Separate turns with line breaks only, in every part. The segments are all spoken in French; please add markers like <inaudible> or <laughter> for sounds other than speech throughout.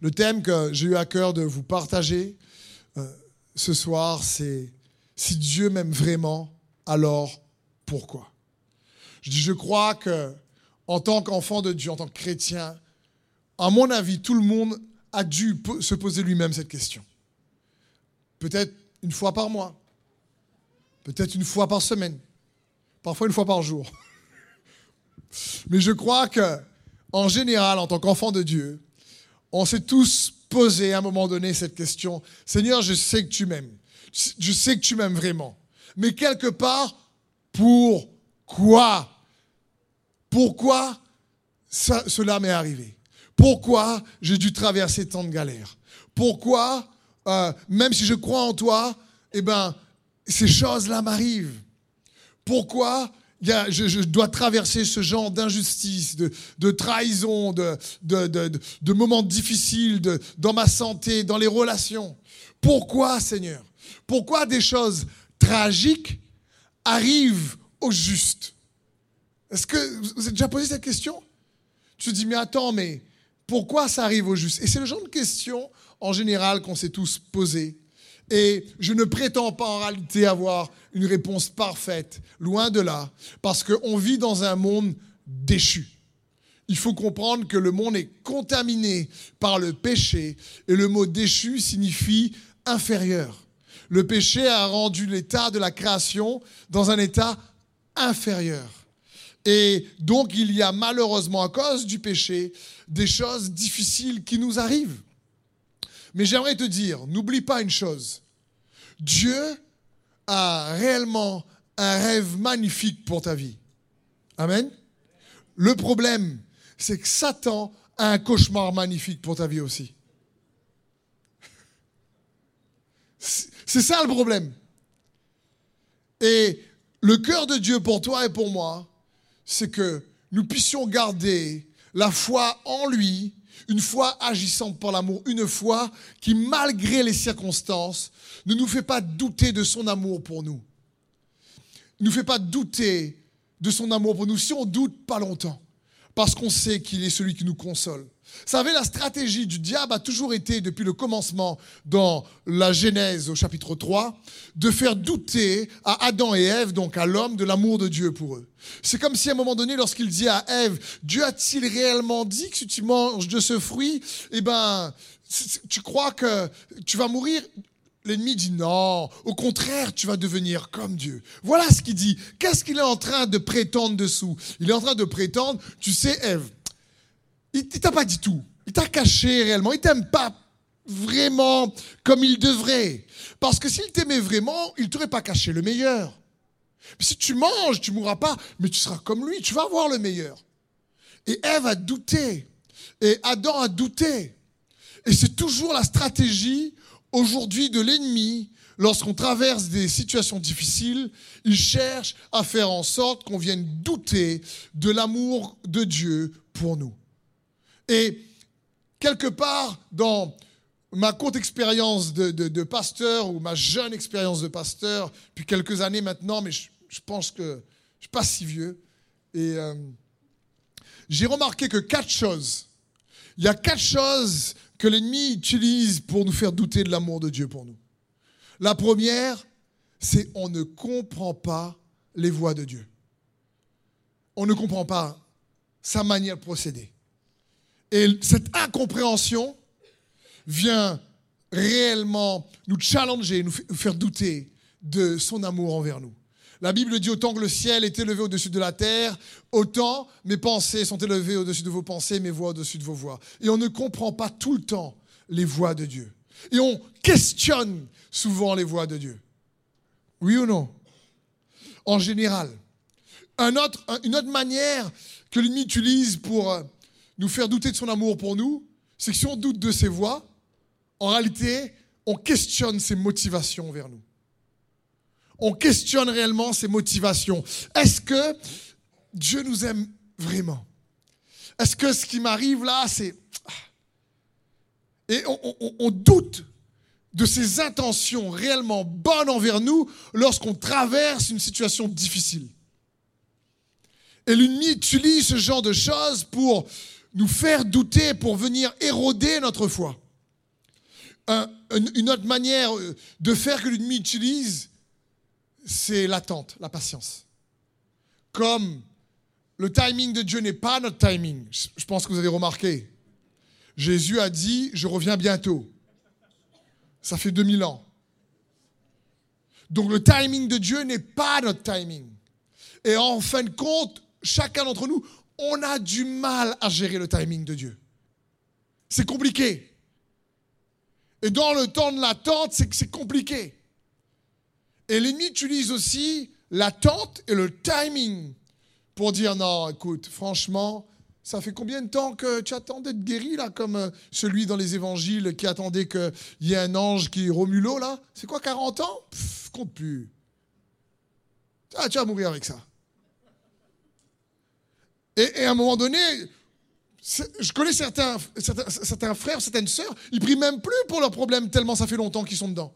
Le thème que j'ai eu à cœur de vous partager euh, ce soir, c'est si Dieu m'aime vraiment, alors pourquoi? Je dis, je crois que en tant qu'enfant de Dieu, en tant que chrétien, à mon avis, tout le monde a dû se poser lui-même cette question. Peut-être une fois par mois, peut-être une fois par semaine, parfois une fois par jour. <laughs> Mais je crois que, en général, en tant qu'enfant de Dieu, on s'est tous posé à un moment donné cette question. Seigneur, je sais que tu m'aimes. Je sais que tu m'aimes vraiment. Mais quelque part, pourquoi Pourquoi cela m'est arrivé? Pourquoi j'ai dû traverser tant de galères? Pourquoi, euh, même si je crois en toi, eh ben, ces choses-là m'arrivent? Pourquoi je, dois traverser ce genre d'injustice, de, trahison, de, moments difficiles dans ma santé, dans les relations. Pourquoi, Seigneur? Pourquoi des choses tragiques arrivent au juste? Est-ce que vous avez déjà posé cette question? Tu te dis, mais attends, mais pourquoi ça arrive au juste? Et c'est le genre de question, en général, qu'on s'est tous posées. Et je ne prétends pas en réalité avoir une réponse parfaite, loin de là, parce qu'on vit dans un monde déchu. Il faut comprendre que le monde est contaminé par le péché, et le mot déchu signifie inférieur. Le péché a rendu l'état de la création dans un état inférieur. Et donc il y a malheureusement à cause du péché des choses difficiles qui nous arrivent. Mais j'aimerais te dire, n'oublie pas une chose. Dieu a réellement un rêve magnifique pour ta vie. Amen. Le problème, c'est que Satan a un cauchemar magnifique pour ta vie aussi. C'est ça le problème. Et le cœur de Dieu pour toi et pour moi, c'est que nous puissions garder la foi en lui une foi agissante par l'amour, une foi qui, malgré les circonstances, ne nous fait pas douter de son amour pour nous. Ne nous fait pas douter de son amour pour nous. Si on doute, pas longtemps, parce qu'on sait qu'il est celui qui nous console. Vous savez, la stratégie du diable a toujours été, depuis le commencement dans la Genèse au chapitre 3, de faire douter à Adam et Ève, donc à l'homme, de l'amour de Dieu pour eux. C'est comme si à un moment donné, lorsqu'il dit à Ève, Dieu a-t-il réellement dit que si tu manges de ce fruit, eh ben, tu crois que tu vas mourir? L'ennemi dit non, au contraire, tu vas devenir comme Dieu. Voilà ce qu'il dit. Qu'est-ce qu'il est en train de prétendre dessous? Il est en train de prétendre, tu sais, Ève, il, t'a pas dit tout. Il t'a caché réellement. Il t'aime pas vraiment comme il devrait. Parce que s'il t'aimait vraiment, il t'aurait pas caché le meilleur. si tu manges, tu mourras pas, mais tu seras comme lui, tu vas avoir le meilleur. Et Ève a douté. Et Adam a douté. Et c'est toujours la stratégie aujourd'hui de l'ennemi lorsqu'on traverse des situations difficiles, il cherche à faire en sorte qu'on vienne douter de l'amour de Dieu pour nous. Et quelque part, dans ma courte expérience de, pasteur ou ma jeune expérience de pasteur, depuis quelques années maintenant, mais je, pense que je ne suis pas si vieux, et euh, j'ai remarqué que quatre choses, il y a quatre choses que l'ennemi utilise pour nous faire douter de l'amour de Dieu pour nous. La première, c'est on ne comprend pas les voies de Dieu. On ne comprend pas sa manière de procéder. Et cette incompréhension vient réellement nous challenger, nous faire douter de son amour envers nous. La Bible dit autant que le ciel est élevé au-dessus de la terre, autant mes pensées sont élevées au-dessus de vos pensées, mes voix au-dessus de vos voix. Et on ne comprend pas tout le temps les voix de Dieu. Et on questionne souvent les voix de Dieu. Oui ou non? En général. une autre manière que l'ennemi utilise pour euh, nous faire douter de son amour pour nous, c'est que si on doute de ses voix, en réalité, on questionne ses motivations vers nous. On questionne réellement ses motivations. Est-ce que Dieu nous aime vraiment? Est-ce que ce qui m'arrive là, c'est... Et on, doute de ses intentions réellement bonnes envers nous lorsqu'on traverse une situation difficile? Et l'ennemi utilise ce genre de choses pour nous faire douter pour venir éroder notre foi. une autre manière de faire que l'ennemi utilise, c'est l'attente, la patience. Comme le timing de Dieu n'est pas notre timing, je pense que vous avez remarqué. Jésus a dit, je reviens bientôt. Ça fait 2000 ans. Donc le timing de Dieu n'est pas notre timing. Et en fin de compte, chacun d'entre nous, on a du mal à gérer le timing de Dieu. C'est compliqué. Et dans le temps de l'attente, c'est que c'est compliqué. Et l'ennemi utilise aussi l'attente et le timing pour dire non, écoute, franchement, ça fait combien de temps que tu attends d'être guéri, là, comme euh, celui dans les évangiles qui attendait qu'il y ait un ange qui l'eau, là? C'est quoi, 40 ans? Pff, compte plus. Ah, tu vas mourir avec ça. Et, à un moment donné, je connais certains, frères, certaines sœurs, ils prient même plus pour leurs problèmes tellement ça fait longtemps qu'ils sont dedans.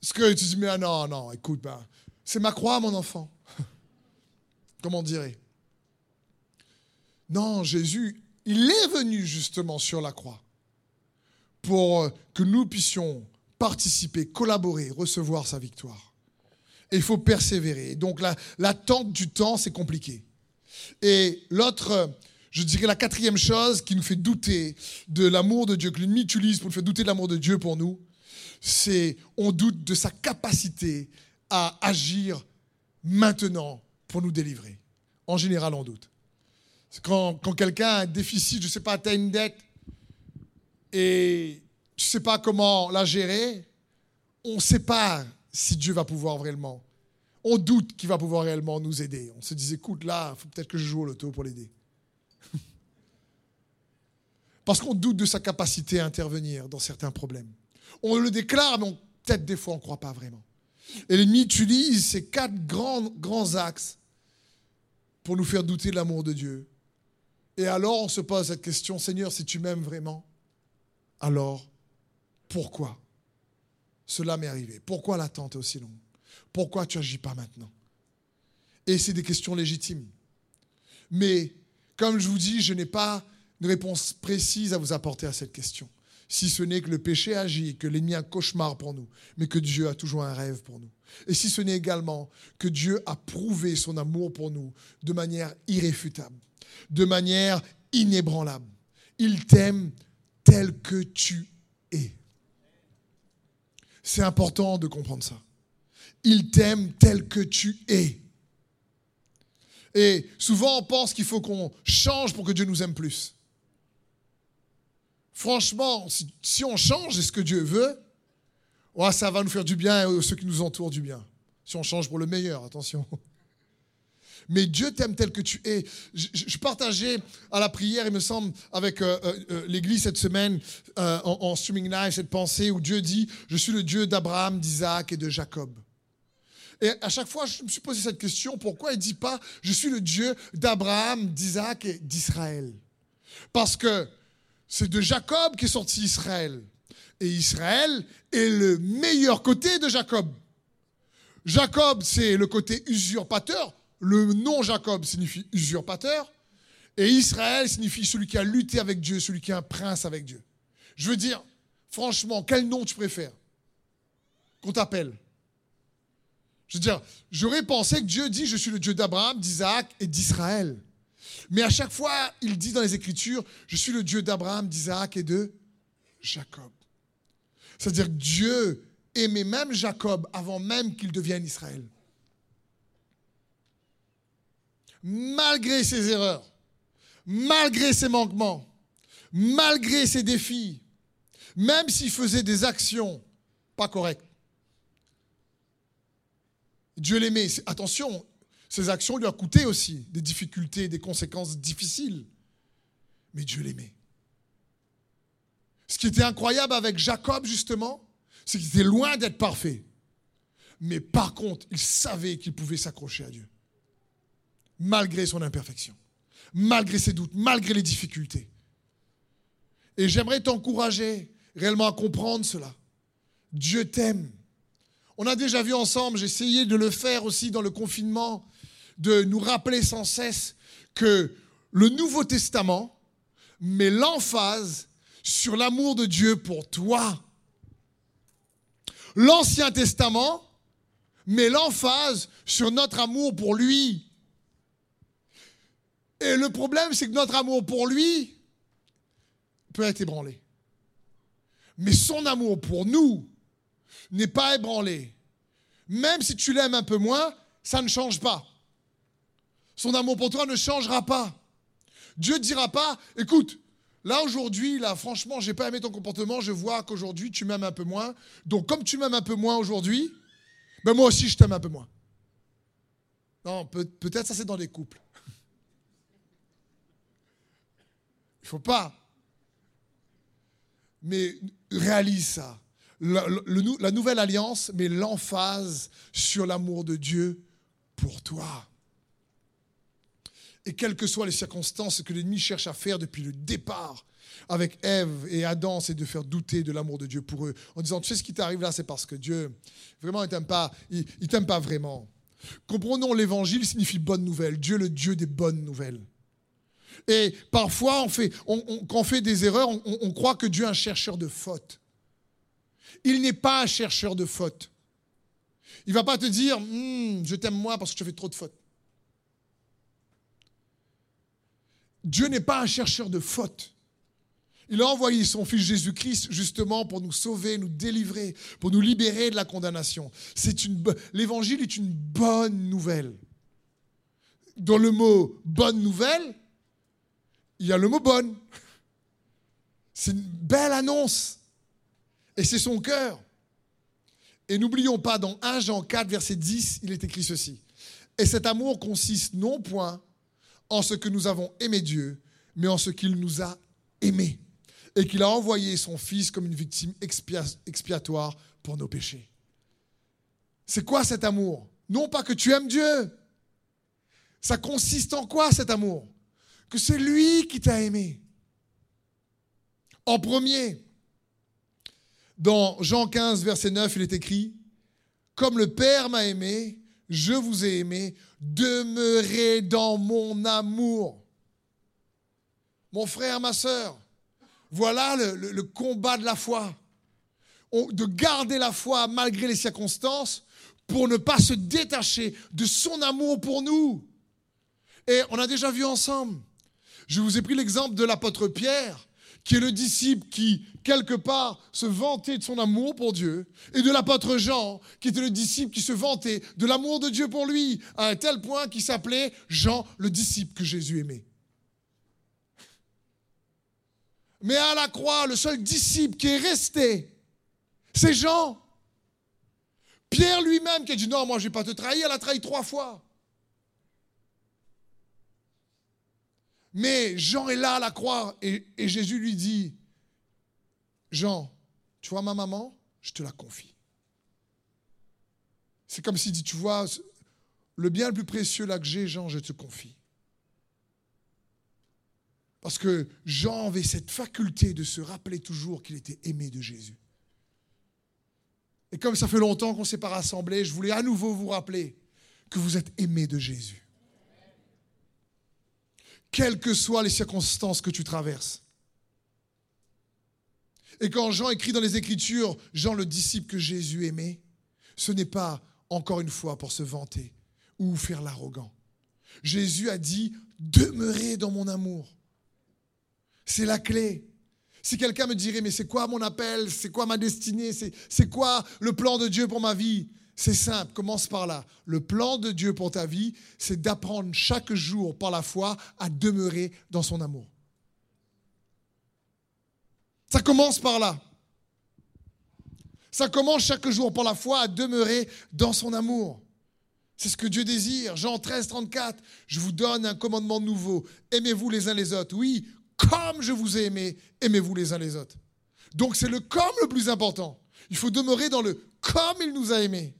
Parce que tu dis, mais ah non, non, écoute, bah, c'est ma croix, mon enfant. <laughs> Comment on dirait? Non, Jésus, il est venu justement sur la croix pour que nous puissions participer, collaborer, recevoir sa victoire. Il faut persévérer. Donc l'attente du temps, c'est compliqué. Et l'autre, je dirais la quatrième chose qui nous fait douter de l'amour de Dieu, que l'ennemi utilise pour nous faire douter de l'amour de Dieu pour nous, c'est on doute de sa capacité à agir maintenant pour nous délivrer. En général, on doute. Quand, quelqu'un a un déficit, je ne sais pas, tu as une dette et tu ne sais pas comment la gérer, on ne sait pas si Dieu va pouvoir réellement. On doute qu'il va pouvoir réellement nous aider. On se dit, écoute, là, il faut peut-être que je joue au loto pour l'aider. <laughs> Parce qu'on doute de sa capacité à intervenir dans certains problèmes. On le déclare, mais peut-être des fois on ne croit pas vraiment. Et l'ennemi utilise ces quatre grands, grands axes pour nous faire douter de l'amour de Dieu, et alors on se pose cette question, Seigneur, si tu m'aimes vraiment, alors pourquoi? Cela m'est arrivé Pourquoi l'attente est aussi longue? Pourquoi tu n'agis pas maintenant? Et c'est des questions légitimes. Mais comme je vous dis, je n'ai pas une réponse précise à vous apporter à cette question. Si ce n'est que le péché agit, que l'ennemi a un cauchemar pour nous, mais que Dieu a toujours un rêve pour nous. Et si ce n'est également que Dieu a prouvé son amour pour nous de manière irréfutable de manière inébranlable. Il t'aime tel que tu es. C'est important de comprendre ça. Il t'aime tel que tu es. Et souvent, on pense qu'il faut qu'on change pour que Dieu nous aime plus. Franchement, si on change, ce que Dieu veut, ça va nous faire du bien et ceux qui nous entourent du bien. Si on change pour le meilleur, attention mais Dieu t'aime tel que tu es. Je, partageais à la prière, il me semble, avec euh, euh, euh, l'Église cette semaine, en, en, streaming live, cette pensée où Dieu dit, je suis le Dieu d'Abraham, d'Isaac et de Jacob. Et à chaque fois, je me suis posé cette question, pourquoi il ne dit pas, je suis le Dieu d'Abraham, d'Isaac et d'Israël? Parce que c'est de Jacob qu'est sorti Israël. Et Israël est le meilleur côté de Jacob. Jacob, c'est le côté usurpateur. Le nom Jacob signifie usurpateur. Et Israël signifie celui qui a lutté avec Dieu, celui qui est un prince avec Dieu. Je veux dire, franchement, quel nom tu préfères qu'on t'appelle? Je veux dire, j'aurais pensé que Dieu dit, je suis le Dieu d'Abraham, d'Isaac et d'Israël. Mais à chaque fois, il dit dans les Écritures, je suis le Dieu d'Abraham, d'Isaac et de Jacob. C'est-à-dire Dieu aimait même Jacob avant même qu'il devienne Israël. Malgré ses erreurs, malgré ses manquements, malgré ses défis, même s'il faisait des actions pas correctes. Dieu l'aimait. Attention, ces actions lui ont coûté aussi des difficultés, des conséquences difficiles. Mais Dieu l'aimait. Ce qui était incroyable avec Jacob, justement, c'est qu'il était loin d'être parfait. Mais par contre, il savait qu'il pouvait s'accrocher à Dieu malgré son imperfection, malgré ses doutes, malgré les difficultés. Et j'aimerais t'encourager réellement à comprendre cela. Dieu t'aime. On a déjà vu ensemble, j'ai essayé de le faire aussi dans le confinement, de nous rappeler sans cesse que le Nouveau Testament met l'emphase sur l'amour de Dieu pour toi. L'Ancien Testament met l'emphase sur notre amour pour lui. Et le problème, c'est que notre amour pour lui peut être ébranlé. Mais son amour pour nous n'est pas ébranlé. Même si tu l'aimes un peu moins, ça ne change pas. Son amour pour toi ne changera pas. Dieu ne dira pas, écoute, là aujourd'hui, là franchement, j'ai pas aimé ton comportement, je vois qu'aujourd'hui tu m'aimes un peu moins. Donc comme tu m'aimes un peu moins aujourd'hui, ben moi aussi je t'aime un peu moins. Non, peut, être ça c'est dans les couples. Il faut pas. Mais réalise ça. La, la nouvelle alliance met l'emphase sur l'amour de Dieu pour toi. Et quelles que soient les circonstances que l'ennemi cherche à faire depuis le départ avec Ève et Adam, c'est de faire douter de l'amour de Dieu pour eux, en disant, tu sais ce qui t'arrive là, c'est parce que Dieu, vraiment, il t'aime pas, il, t'aime pas vraiment. Comprenons, l'évangile signifie bonne nouvelle, Dieu le Dieu des bonnes nouvelles. Et parfois, on fait, quand on fait des erreurs, on, croit que Dieu est un chercheur de fautes. Il n'est pas un chercheur de fautes. Il ne va pas te dire, hmm, je t'aime moi parce que tu fais trop de fautes. Dieu n'est pas un chercheur de fautes. Il a envoyé son Fils Jésus-Christ justement pour nous sauver, nous délivrer, pour nous libérer de la condamnation. L'évangile est une bonne nouvelle. Dans le mot bonne nouvelle, il y a le mot bonne. C'est une belle annonce. Et c'est son cœur. Et n'oublions pas, dans 1 Jean 4, verset 10, il est écrit ceci. Et cet amour consiste non point en ce que nous avons aimé Dieu, mais en ce qu'il nous a aimés et qu'il a envoyé son Fils comme une victime expiatoire pour nos péchés. C'est quoi cet amour? Non pas que tu aimes Dieu. Ça consiste en quoi cet amour? Que c'est lui qui t'a aimé. En premier, dans Jean 15, verset 9, il est écrit, Comme le Père m'a aimé, je vous ai aimé, demeurez dans mon amour. Mon frère, ma soeur, voilà le, combat de la foi. de garder la foi malgré les circonstances pour ne pas se détacher de son amour pour nous. Et on a déjà vu ensemble. Je vous ai pris l'exemple de l'apôtre Pierre qui est le disciple qui, quelque part, se vantait de son amour pour Dieu, et de l'apôtre Jean, qui était le disciple qui se vantait de l'amour de Dieu pour lui, à un tel point qu'il s'appelait Jean, le disciple que Jésus aimait. Mais à la croix, le seul disciple qui est resté, c'est Jean. Pierre lui-même qui a dit non, moi je ne vais pas te trahir, elle a trahi trois fois. Mais Jean est là à la croix et, Jésus lui dit, Jean, tu vois ma maman? Je te la confie. C'est comme s'il dit, tu vois, le bien le plus précieux là que j'ai, Jean, je te confie. Parce que Jean avait cette faculté de se rappeler toujours qu'il était aimé de Jésus. Et comme ça fait longtemps qu'on ne s'est pas rassemblés, je voulais à nouveau vous rappeler que vous êtes aimé de Jésus quelles que soient les circonstances que tu traverses. Et quand Jean écrit dans les Écritures, Jean le disciple que Jésus aimait, ce n'est pas encore une fois pour se vanter ou faire l'arrogant. Jésus a dit, demeurez dans mon amour. C'est la clé. Si quelqu'un me dirait, mais c'est quoi mon appel? C'est quoi ma destinée? C'est quoi le plan de Dieu pour ma vie? C'est simple, commence par là. Le plan de Dieu pour ta vie, c'est d'apprendre chaque jour par la foi à demeurer dans son amour. Ça commence par là. Ça commence chaque jour par la foi à demeurer dans son amour. C'est ce que Dieu désire. Jean 13, 34, je vous donne un commandement nouveau. Aimez-vous les uns les autres. Oui, comme je vous ai aimé, aimez-vous les uns les autres. Donc c'est le comme le plus important. Il faut demeurer dans le comme il nous a aimés.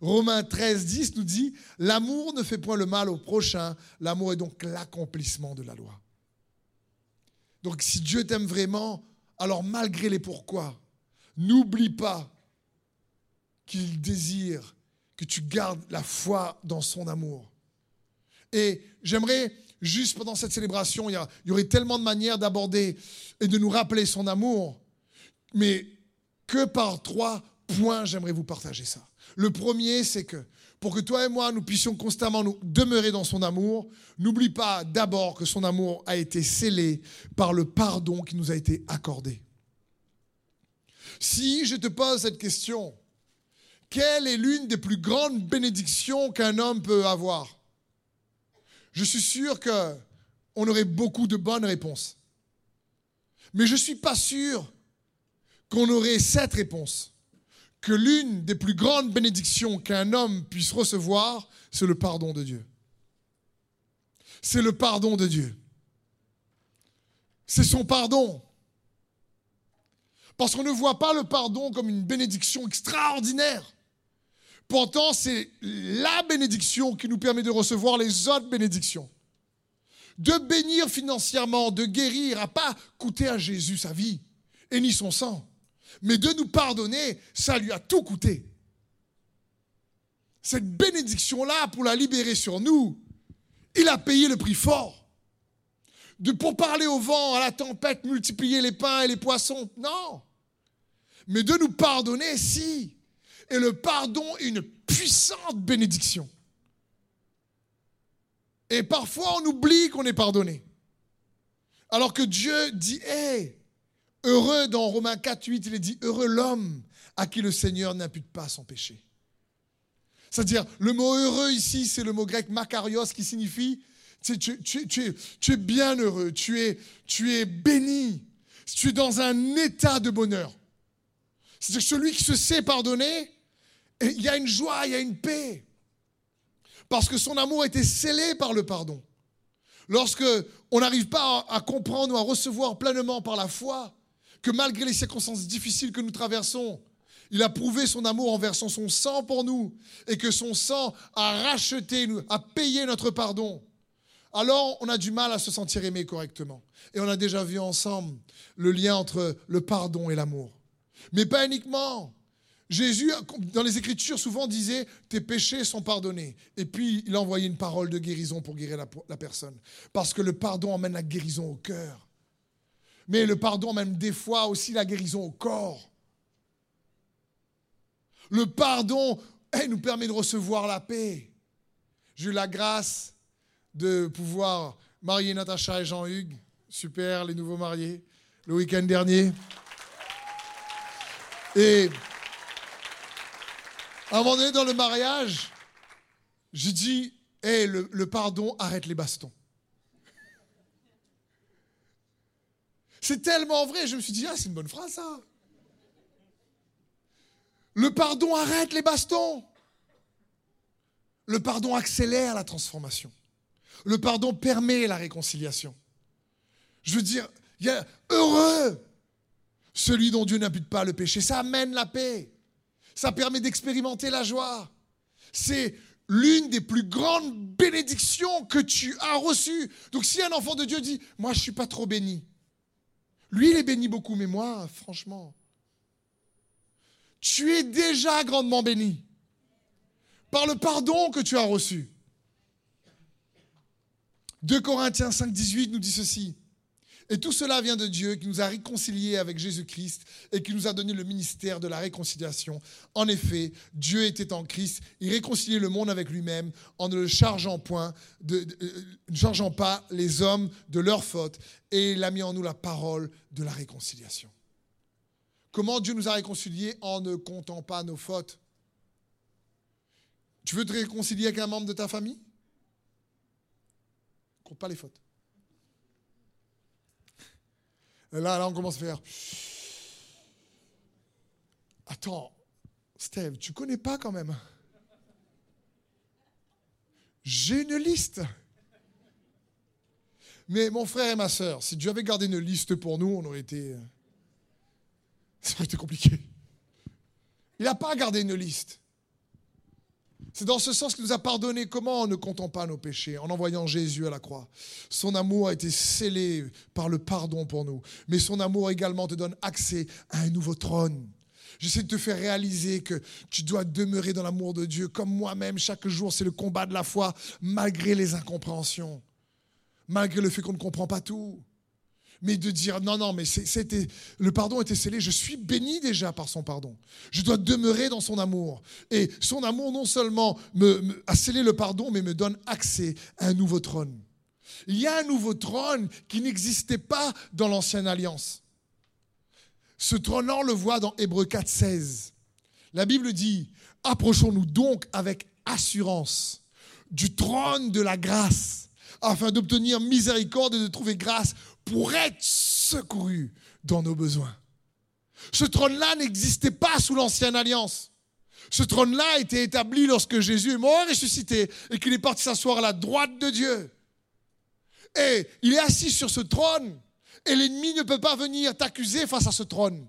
Romains 13, 10 nous dit, l'amour ne fait point le mal au prochain, l'amour est donc l'accomplissement de la loi. Donc si Dieu t'aime vraiment, alors malgré les pourquoi, n'oublie pas qu'il désire que tu gardes la foi dans son amour. Et j'aimerais juste pendant cette célébration, il y, il y aurait tellement de manières d'aborder et de nous rappeler son amour. Mais que par trois points, j'aimerais vous partager ça. Le premier, c'est que pour que toi et moi, nous puissions constamment nous demeurer dans son amour, n'oublie pas d'abord que son amour a été scellé par le pardon qui nous a été accordé. Si je te pose cette question, quelle est l'une des plus grandes bénédictions qu'un homme peut avoir? Je suis sûr que on aurait beaucoup de bonnes réponses. Mais je ne suis pas sûr qu'on aurait cette réponse. Que l'une des plus grandes bénédictions qu'un homme puisse recevoir, c'est le pardon de Dieu. C'est le pardon de Dieu. C'est son pardon. Parce qu'on ne voit pas le pardon comme une bénédiction extraordinaire. Pourtant, c'est la bénédiction qui nous permet de recevoir les autres bénédictions. De bénir financièrement, de guérir, n'a pas coûté à Jésus sa vie et ni son sang. Mais de nous pardonner, ça lui a tout coûté. Cette bénédiction-là, pour la libérer sur nous, il a payé le prix fort. De, pour parler au vent, à la tempête, multiplier les pains et les poissons. Non. Mais de nous pardonner, si. Et le pardon est une puissante bénédiction. Et parfois, on oublie qu'on est pardonné. Alors que Dieu dit, hé, heureux dans Romains 4, 8, il est dit, heureux l'homme à qui le Seigneur n'impute pas son péché. C'est-à-dire, le mot heureux ici, c'est le mot grec makarios qui signifie, tu, es, bien heureux, tu es, tu es béni, tu es dans un état de bonheur. C'est-à-dire celui qui se sait pardonner, il y a une joie, il y a une paix. Parce que son amour a été scellé par le pardon. Lorsque on n'arrive pas à comprendre ou à recevoir pleinement par la foi que malgré les circonstances difficiles que nous traversons, il a prouvé son amour en versant son sang pour nous et que son sang a racheté, a payé notre pardon. Alors on a du mal à se sentir aimé correctement. Et on a déjà vu ensemble le lien entre le pardon et l'amour. Mais pas uniquement. Jésus, dans les Écritures, souvent disait Tes péchés sont pardonnés. Et puis, il a envoyé une parole de guérison pour guérir la, la personne. Parce que le pardon emmène la guérison au cœur. Mais le pardon emmène des fois aussi la guérison au corps. Le pardon eh, nous permet de recevoir la paix. J'ai eu la grâce de pouvoir marier Natacha et Jean-Hugues. Super, les nouveaux mariés, le week-end dernier. Et à un moment donné, dans le mariage, j'ai dit hey, le, le pardon arrête les bastons. C'est tellement vrai, je me suis dit, ah, c'est une bonne phrase ça. Le pardon arrête les bastons. Le pardon accélère la transformation. Le pardon permet la réconciliation. Je veux dire, il y a heureux celui dont Dieu n'impute pas le péché. Ça amène la paix. Ça permet d'expérimenter la joie. C'est l'une des plus grandes bénédictions que tu as reçues. Donc si un enfant de Dieu dit, moi je ne suis pas trop béni, lui il est béni beaucoup, mais moi, franchement, tu es déjà grandement béni par le pardon que tu as reçu. 2 Corinthiens 5, 18 nous dit ceci. Et tout cela vient de Dieu qui nous a réconciliés avec Jésus-Christ et qui nous a donné le ministère de la réconciliation. En effet, Dieu était en Christ, il réconciliait le monde avec lui-même en ne le chargeant point, euh, ne chargeant pas les hommes de leurs fautes, et il a mis en nous la parole de la réconciliation. Comment Dieu nous a réconciliés en ne comptant pas nos fautes? Tu veux te réconcilier avec un membre de ta famille? Compte pas les fautes. Là, là, on commence à faire. Attends, Steve, tu connais pas quand même? J'ai une liste. Mais mon frère et ma soeur, si Dieu avait gardé une liste pour nous, on aurait été. Ça aurait été compliqué. Il n'a pas gardé une liste. C'est dans ce sens qu'il nous a pardonné. Comment en ne comptant pas nos péchés, en envoyant Jésus à la croix. Son amour a été scellé par le pardon pour nous. Mais son amour également te donne accès à un nouveau trône. J'essaie de te faire réaliser que tu dois demeurer dans l'amour de Dieu. Comme moi-même, chaque jour, c'est le combat de la foi, malgré les incompréhensions. malgré le fait qu'on ne comprend pas tout. Mais de dire non, non, mais c'était le pardon était scellé. Je suis béni déjà par son pardon. Je dois demeurer dans son amour. Et son amour non seulement me, a scellé le pardon, mais me donne accès à un nouveau trône. Il y a un nouveau trône qui n'existait pas dans l'ancienne alliance. Ce trône-là, on le voit dans Hébreu 4, 16. La Bible dit Approchons-nous donc avec assurance du trône de la grâce, afin d'obtenir miséricorde et de trouver grâce pour être secouru dans nos besoins. Ce trône-là n'existait pas sous l'ancienne alliance. Ce trône-là a été établi lorsque Jésus est mort et ressuscité et qu'il est parti s'asseoir à la droite de Dieu. Et il est assis sur ce trône et l'ennemi ne peut pas venir t'accuser face à ce trône.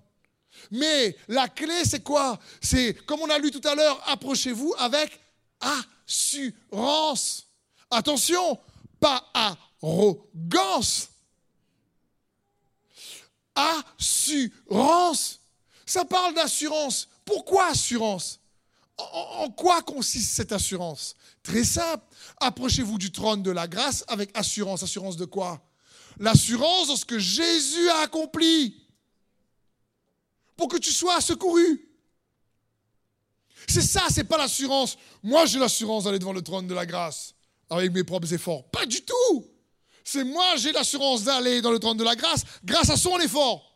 Mais la clé, c'est quoi? C'est, comme on a lu tout à l'heure, approchez-vous avec assurance. Attention, pas arrogance. Assurance. Ça parle d'assurance. Pourquoi assurance? En, quoi consiste cette assurance? Très simple. Approchez-vous du trône de la grâce avec assurance. Assurance de quoi? L'assurance dans ce que Jésus a accompli pour que tu sois secouru. C'est ça, c'est pas l'assurance. Moi, j'ai l'assurance d'aller devant le trône de la grâce avec mes propres efforts. Pas du tout. C'est moi, j'ai l'assurance d'aller dans le trône de la grâce grâce à son effort.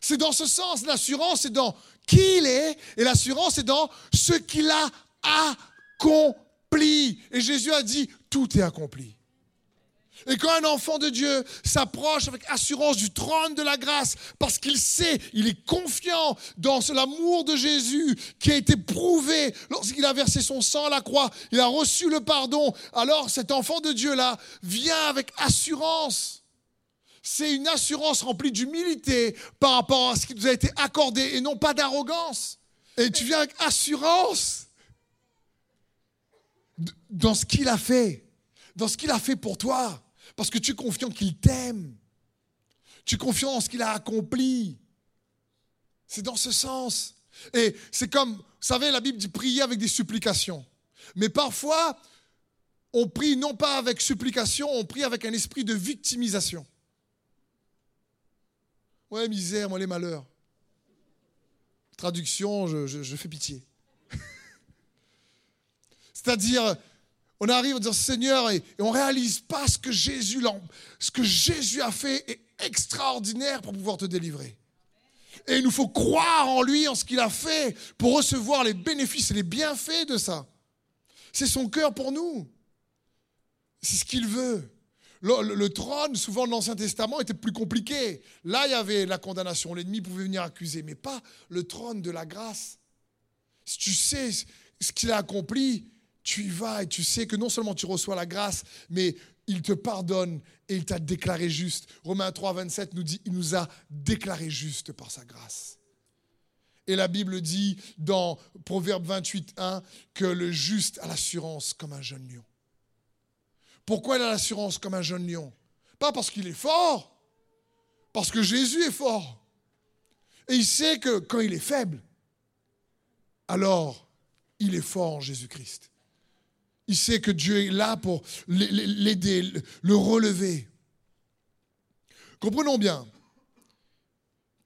C'est dans ce sens, l'assurance c'est dans qui il est et l'assurance est dans ce qu'il a accompli. Et Jésus a dit, tout est accompli. Et quand un enfant de Dieu s'approche avec assurance du trône de la grâce, parce qu'il sait, il est confiant dans l'amour de Jésus qui a été prouvé lorsqu'il a versé son sang à la croix, il a reçu le pardon, alors cet enfant de Dieu-là vient avec assurance. C'est une assurance remplie d'humilité par rapport à ce qui nous a été accordé et non pas d'arrogance. Et tu viens avec assurance dans ce qu'il a fait, dans ce qu'il a fait pour toi. Parce que tu es confiant qu'il t'aime. Tu es confiant en ce qu'il a accompli. C'est dans ce sens. Et c'est comme, vous savez, la Bible dit prier avec des supplications. Mais parfois, on prie non pas avec supplication, on prie avec un esprit de victimisation. Ouais, misère, moi les malheurs. Traduction, je, fais pitié. <laughs> C'est-à-dire, on arrive à dire Seigneur et, on ne réalise pas ce que, Jésus, ce que Jésus a fait est extraordinaire pour pouvoir te délivrer. Et il nous faut croire en lui, en ce qu'il a fait, pour recevoir les bénéfices et les bienfaits de ça. C'est son cœur pour nous. C'est ce qu'il veut. Le, trône, souvent de l'Ancien Testament, était plus compliqué. Là, il y avait la condamnation. L'ennemi pouvait venir accuser, mais pas le trône de la grâce. Si tu sais ce qu'il a accompli, tu y vas et tu sais que non seulement tu reçois la grâce, mais il te pardonne et il t'a déclaré juste. Romains 3, 27 nous dit, il nous a déclaré juste par sa grâce. Et la Bible dit dans Proverbe 28, 1 que le juste a l'assurance comme un jeune lion. Pourquoi il a l'assurance comme un jeune lion? Pas parce qu'il est fort, parce que Jésus est fort. Et il sait que quand il est faible, alors il est fort en Jésus-Christ. Il sait que Dieu est là pour l'aider, le relever. Comprenons bien.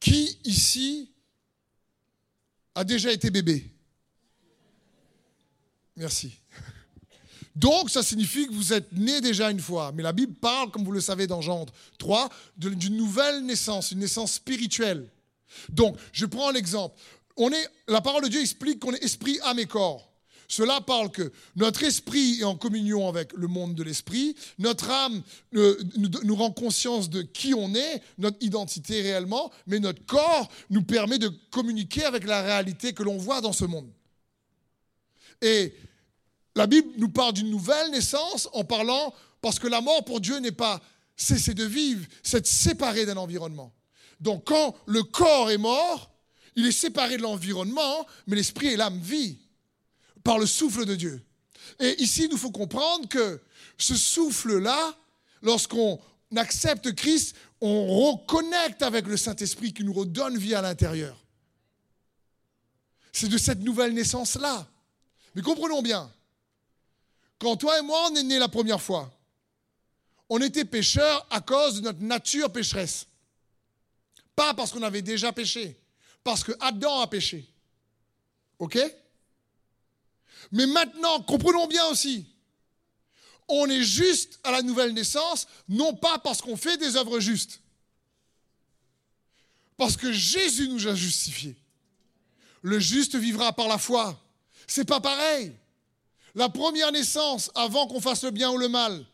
Qui ici a déjà été bébé? Merci. Donc, ça signifie que vous êtes né déjà une fois. Mais la Bible parle, comme vous le savez dans Jean 3, d'une nouvelle naissance, une naissance spirituelle. Donc, je prends l'exemple. On est, la parole de Dieu explique qu'on est esprit, âme et corps. Cela parle que notre esprit est en communion avec le monde de l'esprit, notre âme euh, nous rend conscience de qui on est, notre identité réellement, mais notre corps nous permet de communiquer avec la réalité que l'on voit dans ce monde. Et la Bible nous parle d'une nouvelle naissance en parlant, parce que la mort pour Dieu n'est pas cesser de vivre, c'est séparé d'un environnement. Donc quand le corps est mort, il est séparé de l'environnement, mais l'esprit et l'âme vivent par le souffle de Dieu. Et ici, il nous faut comprendre que ce souffle-là, lorsqu'on accepte Christ, on reconnecte avec le Saint-Esprit qui nous redonne vie à l'intérieur. C'est de cette nouvelle naissance-là. Mais comprenons bien, quand toi et moi, on est nés la première fois, on était pécheurs à cause de notre nature pécheresse. Pas parce qu'on avait déjà péché, parce que Adam a péché. OK? Mais maintenant, comprenons bien aussi, on est juste à la nouvelle naissance, non pas parce qu'on fait des œuvres justes, parce que Jésus nous a justifiés. Le juste vivra par la foi. C'est pas pareil. La première naissance, avant qu'on fasse le bien ou le mal,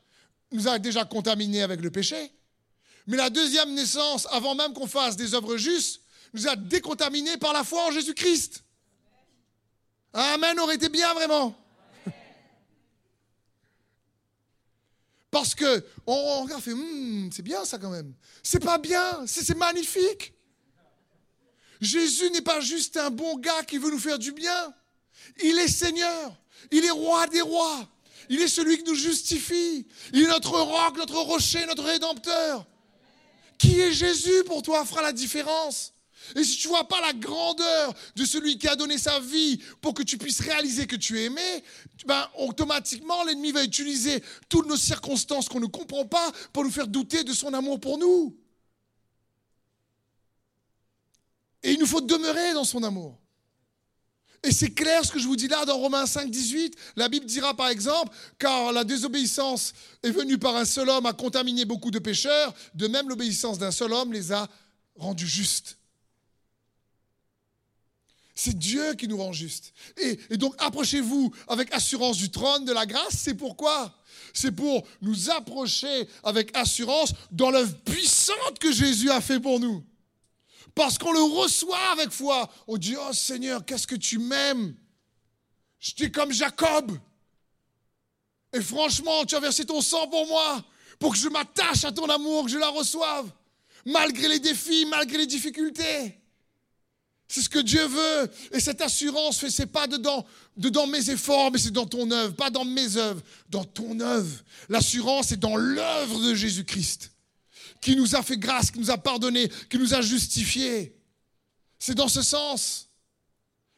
nous a déjà contaminés avec le péché. Mais la deuxième naissance, avant même qu'on fasse des œuvres justes, nous a décontaminés par la foi en Jésus-Christ. Amen aurait été bien vraiment. <laughs> Parce que on regarde, fait, hmm, c'est bien ça quand même. C'est pas bien, c'est magnifique. Jésus n'est pas juste un bon gars qui veut nous faire du bien. Il est Seigneur. Il est roi des rois. Il est celui qui nous justifie. Il est notre roc, notre rocher, notre rédempteur. Qui est Jésus pour toi fera la différence. Et si tu vois pas la grandeur de celui qui a donné sa vie pour que tu puisses réaliser que tu es aimé, ben, automatiquement l'ennemi va utiliser toutes nos circonstances qu'on ne comprend pas pour nous faire douter de son amour pour nous. Et il nous faut demeurer dans son amour. Et c'est clair ce que je vous dis là dans Romains 5, 18. La Bible dira par exemple, car la désobéissance est venue par un seul homme à contaminer beaucoup de pécheurs, de même l'obéissance d'un seul homme les a rendus justes. C'est Dieu qui nous rend justes. Et, et donc approchez-vous avec assurance du trône de la grâce. C'est pourquoi? C'est pour nous approcher avec assurance dans l'œuvre puissante que Jésus a fait pour nous. Parce qu'on le reçoit avec foi. On dit, oh Seigneur, qu'est-ce que tu m'aimes? J'étais comme Jacob. Et franchement, tu as versé ton sang pour moi, pour que je m'attache à ton amour, que je la reçoive, malgré les défis, malgré les difficultés. C'est ce que Dieu veut. Et cette assurance, ce n'est pas dedans, dedans mes efforts, mais c'est dans ton œuvre, pas dans mes œuvres, dans ton œuvre. L'assurance est dans l'œuvre de Jésus-Christ qui nous a fait grâce, qui nous a pardonné, qui nous a justifiés. C'est dans ce sens.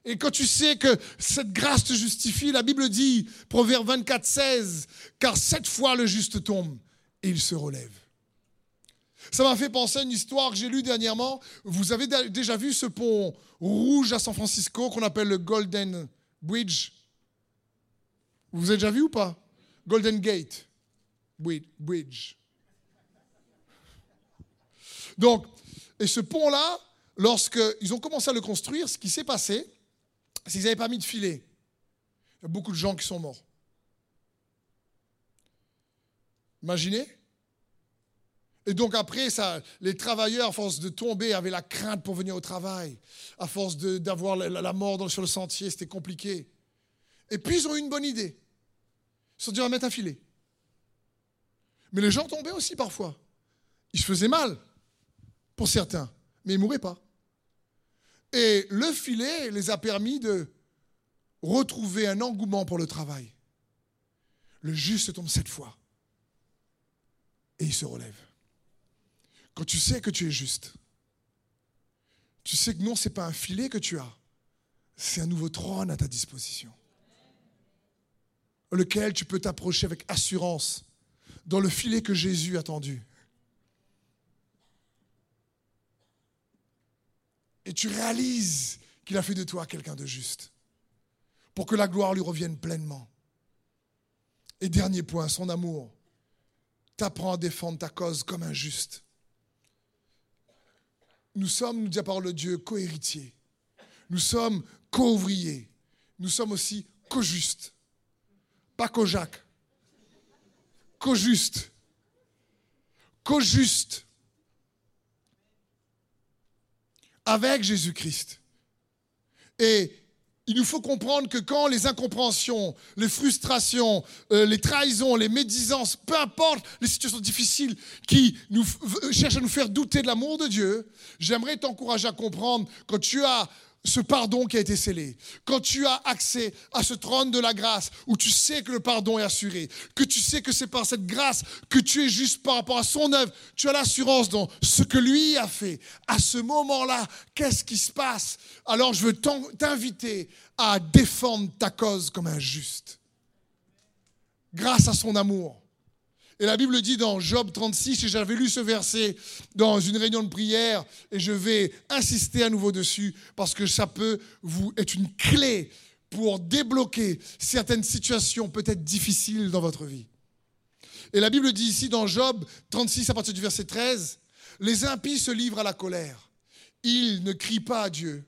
Et quand tu sais que cette grâce te justifie, la Bible dit, Proverbe 24, 16, car cette fois le juste tombe et il se relève. Ça m'a fait penser à une histoire que j'ai lue dernièrement. Vous avez déjà vu ce pont rouge à San Francisco qu'on appelle le Golden Bridge? Vous avez déjà vu ou pas? Golden Gate Bridge. Donc, et ce pont-là, lorsqu'ils ont commencé à le construire, ce qui s'est passé, c'est qu'ils n'avaient pas mis de filet. Il y a beaucoup de gens qui sont morts. Imaginez et donc après, ça, les travailleurs, à force de tomber, avaient la crainte pour venir au travail. À force d'avoir la, mort sur le sentier, c'était compliqué. Et puis ils ont eu une bonne idée. Ils se sont dit, on va mettre un filet. Mais les gens tombaient aussi parfois. Ils se faisaient mal pour certains, mais ils ne mouraient pas. Et le filet les a permis de retrouver un engouement pour le travail. Le juste tombe cette fois et il se relève. Quand tu sais que tu es juste, tu sais que non, ce n'est pas un filet que tu as, c'est un nouveau trône à ta disposition, lequel tu peux t'approcher avec assurance dans le filet que Jésus a tendu. Et tu réalises qu'il a fait de toi quelqu'un de juste, pour que la gloire lui revienne pleinement. Et dernier point, son amour t'apprend à défendre ta cause comme un juste. Nous sommes, nous dit la parole de Dieu, co-héritiers. Nous sommes co-ouvriers. Nous sommes aussi co-justes. Pas co-jacques. Co-justes. Co-justes. Avec Jésus-Christ. Et il nous faut comprendre que quand les incompréhensions, les frustrations, euh, les trahisons, les médisances, peu importe les situations difficiles qui nous cherchent à nous faire douter de l'amour de Dieu, j'aimerais t'encourager à comprendre quand tu as ce pardon qui a été scellé, quand tu as accès à ce trône de la grâce, où tu sais que le pardon est assuré, que tu sais que c'est par cette grâce que tu es juste par rapport à son œuvre, tu as l'assurance dans ce que lui a fait. À ce moment-là, qu'est-ce qui se passe? Alors je veux t'inviter à défendre ta cause comme un juste. Grâce à son amour, Et la Bible dit dans Job 36, et j'avais lu ce verset dans une réunion de prière, et je vais insister à nouveau dessus, parce que ça peut vous être une clé pour débloquer certaines situations peut-être difficiles dans votre vie. Et la Bible dit ici dans Job 36 à partir du verset 13, les impies se livrent à la colère. Ils ne crient pas à Dieu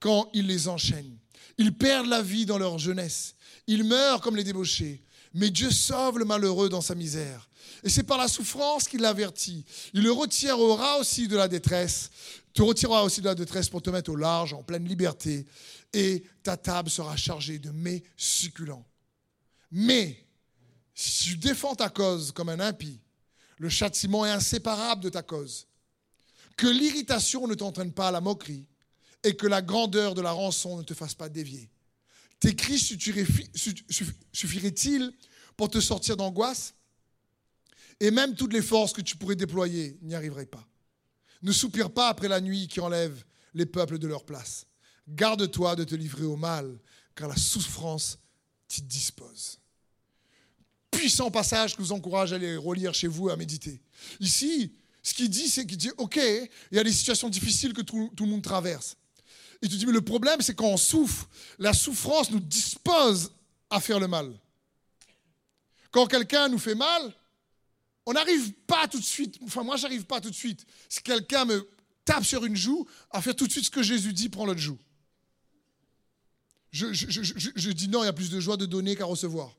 quand il les enchaîne. Ils perdent la vie dans leur jeunesse. Ils meurent comme les débauchés. Mais Dieu sauve le malheureux dans sa misère. Et c'est par la souffrance qu'il l'avertit. Il le retirera aussi de la détresse, te retirera aussi de la détresse pour te mettre au large, en pleine liberté, et ta table sera chargée de mets succulents. Mais si tu défends ta cause comme un impie, le châtiment est inséparable de ta cause. Que l'irritation ne t'entraîne pas à la moquerie et que la grandeur de la rançon ne te fasse pas dévier. Tes cris suffiraient-ils pour te sortir d'angoisse? Et même toutes les forces que tu pourrais déployer n'y arriveraient pas. Ne soupire pas après la nuit qui enlève les peuples de leur place. Garde-toi de te livrer au mal, car la souffrance t'y dispose. Puissant passage que je vous encourage à aller relire chez vous, à méditer. Ici, ce qu'il dit, c'est qu'il dit, OK, il y a des situations difficiles que tout, tout le monde traverse. Et tu dis, mais le problème, c'est quand on souffre, la souffrance nous dispose à faire le mal. Quand quelqu'un nous fait mal, on n'arrive pas tout de suite, enfin moi j'arrive pas tout de suite, si quelqu'un me tape sur une joue, à faire tout de suite ce que Jésus dit, prends l'autre joue. Je, je, dis non, il y a plus de joie de donner qu'à recevoir.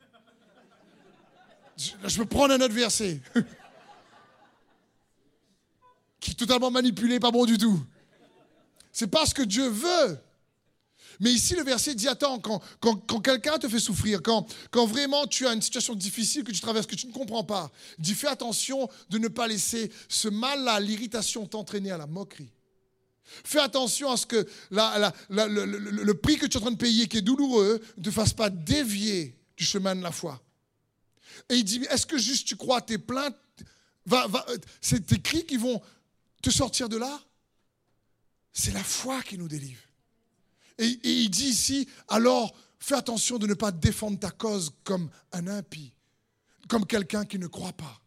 Je, je peux prendre un autre verset <laughs> qui est totalement manipulé, pas bon du tout. C'est pas ce que Dieu veut. Mais ici, le verset dit, attends, quand, quand, quelqu'un te fait souffrir, quand, vraiment tu as une situation difficile que tu traverses, que tu ne comprends pas, dis, fais attention de ne pas laisser ce mal-là, l'irritation t'entraîner à la moquerie. Fais attention à ce que le, prix que tu es en train de payer, qui est douloureux, ne te fasse pas dévier du chemin de la foi. Et il dit, est-ce que juste tu crois tes plaintes, va, c'est tes cris qui vont te sortir de là? C'est la foi qui nous délivre. Et, il dit ici, alors fais attention de ne pas défendre ta cause comme un impie, comme quelqu'un qui ne croit pas.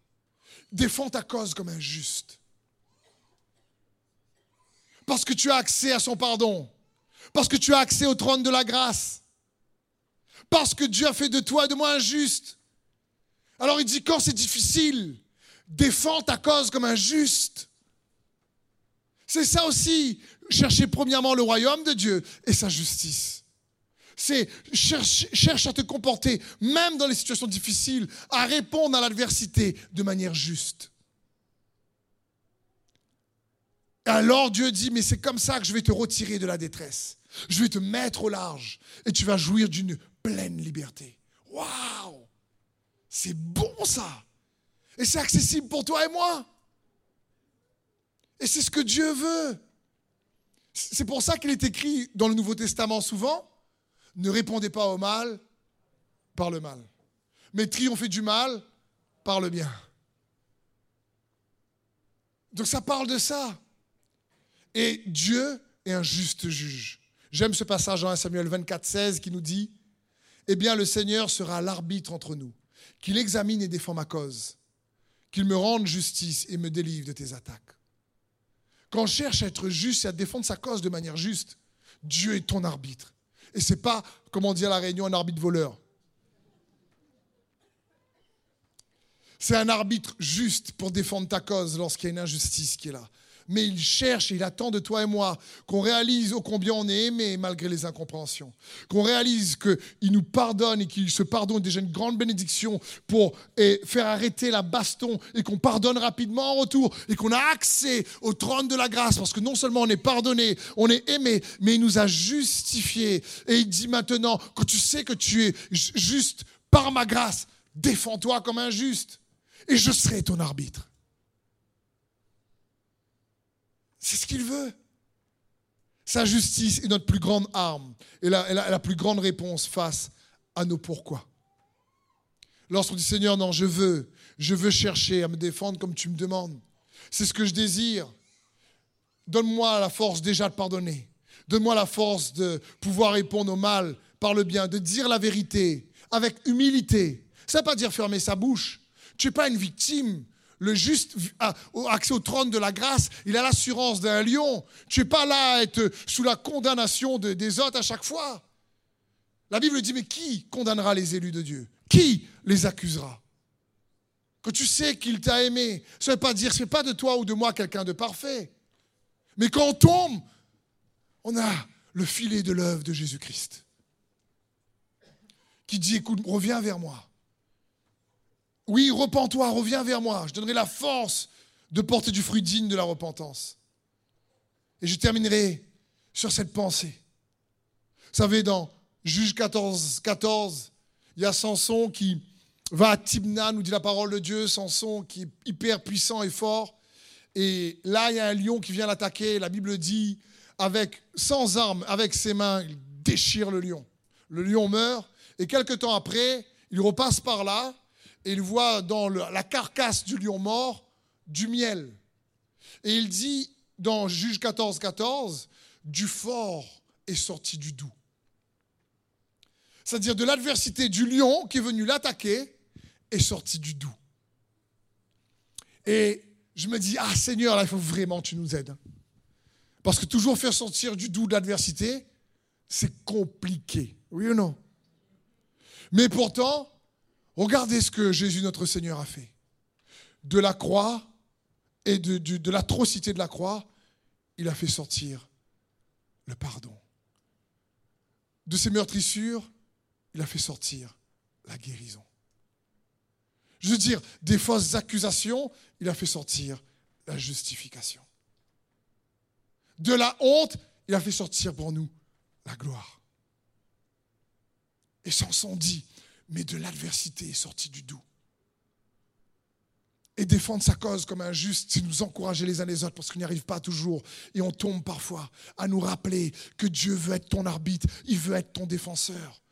Défends ta cause comme un juste. Parce que tu as accès à son pardon. Parce que tu as accès au trône de la grâce. Parce que Dieu a fait de toi et de moi un juste. Alors il dit, quand c'est difficile, défends ta cause comme un juste. C'est ça aussi, chercher premièrement le royaume de Dieu et sa justice. C'est cherche, à te comporter, même dans les situations difficiles, à répondre à l'adversité de manière juste. Alors Dieu dit, mais c'est comme ça que je vais te retirer de la détresse. Je vais te mettre au large et tu vas jouir d'une pleine liberté. Waouh C'est bon ça Et c'est accessible pour toi et moi. Et c'est ce que Dieu veut. C'est pour ça qu'il est écrit dans le Nouveau Testament souvent, ne répondez pas au mal par le mal, mais triomphez du mal par le bien. Donc ça parle de ça. Et Dieu est un juste juge. J'aime ce passage dans 1 Samuel 24, 16 qui nous dit, Eh bien le Seigneur sera l'arbitre entre nous, qu'il examine et défend ma cause, qu'il me rende justice et me délivre de tes attaques. Quand on cherche à être juste et à défendre sa cause de manière juste, Dieu est ton arbitre. Et ce n'est pas, comme on dit à la Réunion, un arbitre voleur. C'est un arbitre juste pour défendre ta cause lorsqu'il y a une injustice qui est là mais il cherche et il attend de toi et moi qu'on réalise au combien on est aimé malgré les incompréhensions. Qu'on réalise qu'il nous pardonne et qu'il se pardonne déjà une grande bénédiction pour faire arrêter la baston et qu'on pardonne rapidement en retour et qu'on a accès au trône de la grâce parce que non seulement on est pardonné, on est aimé, mais il nous a justifiés. Et il dit maintenant que tu sais que tu es juste par ma grâce, défends-toi comme un juste et je serai ton arbitre. C'est ce qu'il veut. Sa justice est notre plus grande arme et la, la plus grande réponse face à nos pourquoi. Lorsqu'on dit Seigneur, non, je veux, je veux chercher à me défendre comme tu me demandes. C'est ce que je désire. Donne-moi la force déjà de pardonner. Donne-moi la force de pouvoir répondre au mal par le bien, de dire la vérité avec humilité. Ça ne veut pas dire fermer sa bouche. Tu n'es pas une victime. Le juste a accès au trône de la grâce, il a l'assurance d'un lion. Tu n'es pas là à être sous la condamnation des autres à chaque fois. La Bible dit, mais qui condamnera les élus de Dieu? Qui les accusera? Quand tu sais qu'il t'a aimé, ça ne veut pas dire, ce n'est pas de toi ou de moi quelqu'un de parfait. Mais quand on tombe, on a le filet de l'œuvre de Jésus-Christ qui dit, écoute, reviens vers moi. Oui, repens-toi, reviens vers moi. Je donnerai la force de porter du fruit digne de la repentance. Et je terminerai sur cette pensée. Vous savez, dans Juge 14, 14, il y a Samson qui va à Tibna, nous dit la parole de Dieu, Samson qui est hyper puissant et fort. Et là, il y a un lion qui vient l'attaquer. La Bible dit, avec, sans armes, avec ses mains, il déchire le lion. Le lion meurt. Et quelque temps après, il repasse par là et il voit dans la carcasse du lion mort du miel. Et il dit dans Juge 14, 14, du fort est sorti du doux. C'est-à-dire de l'adversité du lion qui est venu l'attaquer est sorti du doux. Et je me dis, ah Seigneur, là, il faut vraiment que tu nous aides. Parce que toujours faire sortir du doux de l'adversité, c'est compliqué. Oui ou non? Mais pourtant, regardez ce que Jésus notre Seigneur a fait. De la croix et de, l'atrocité de la croix, il a fait sortir le pardon. De ses meurtrissures, il a fait sortir la guérison. Je veux dire, des fausses accusations, il a fait sortir la justification. De la honte, il a fait sortir pour nous la gloire. Et Samson dit, mais de l'adversité est sorti du doux. Et défendre sa cause comme un juste, c'est nous encourager les uns les autres parce qu'on n'y arrive pas toujours. Et on tombe parfois à nous rappeler que Dieu veut être ton arbitre, il veut être ton défenseur.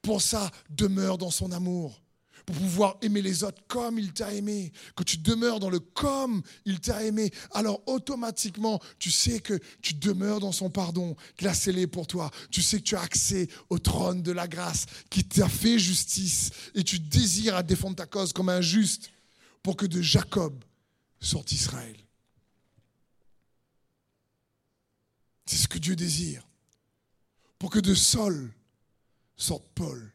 Pour ça, demeure dans son amour pour pouvoir aimer les autres comme il t'a aimé. Que tu demeures dans le comme il t'a aimé, alors automatiquement, tu sais que tu demeures dans son pardon qu'il a scellé pour toi. Tu sais que tu as accès au trône de la grâce qui t'a fait justice et tu désires à défendre ta cause comme un juste pour que de Jacob sorte Israël. C'est ce que Dieu désire. Pour que de Saul sorte Paul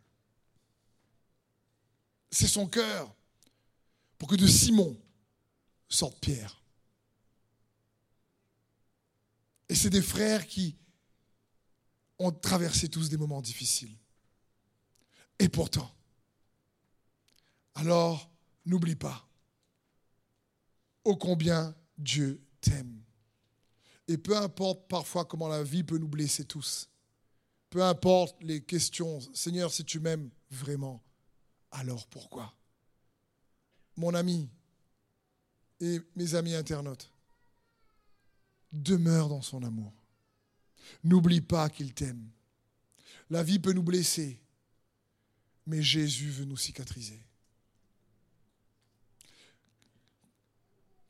c'est son cœur pour que de Simon sorte Pierre. Et c'est des frères qui ont traversé tous des moments difficiles. Et pourtant, alors n'oublie pas ô combien Dieu t'aime. Et peu importe parfois comment la vie peut nous blesser tous, peu importe les questions, Seigneur, si tu m'aimes vraiment, alors pourquoi? Mon ami et mes amis internautes, demeure dans son amour. N'oublie pas qu'il t'aime. La vie peut nous blesser, mais Jésus veut nous cicatriser.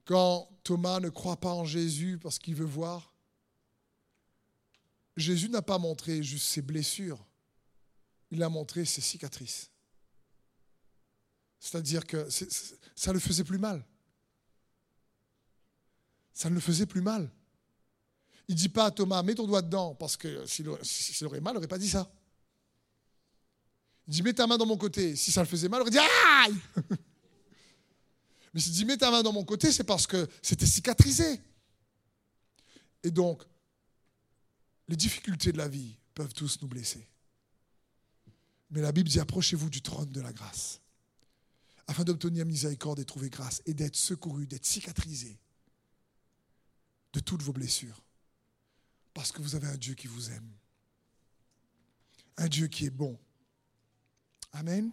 Quand Thomas ne croit pas en Jésus parce qu'il veut voir, Jésus n'a pas montré juste ses blessures, il a montré ses cicatrices. C'est-à-dire que ça le faisait plus mal. Ça ne le faisait plus mal. Il ne dit pas à Thomas, mets ton doigt dedans, parce que s'il aurait mal, il n'aurait pas dit ça. Il dit, mets ta main dans mon côté. Si ça le faisait mal, il aurait dit, aïe <laughs> Mais s'il dit, mets ta main dans mon côté, c'est parce que c'était cicatrisé. Et donc, les difficultés de la vie peuvent tous nous blesser. Mais la Bible dit, approchez-vous du trône de la grâce afin d'obtenir miséricorde et trouver grâce et d'être secouru, d'être cicatrisé de toutes vos blessures. Parce que vous avez un Dieu qui vous aime. Un Dieu qui est bon. Amen.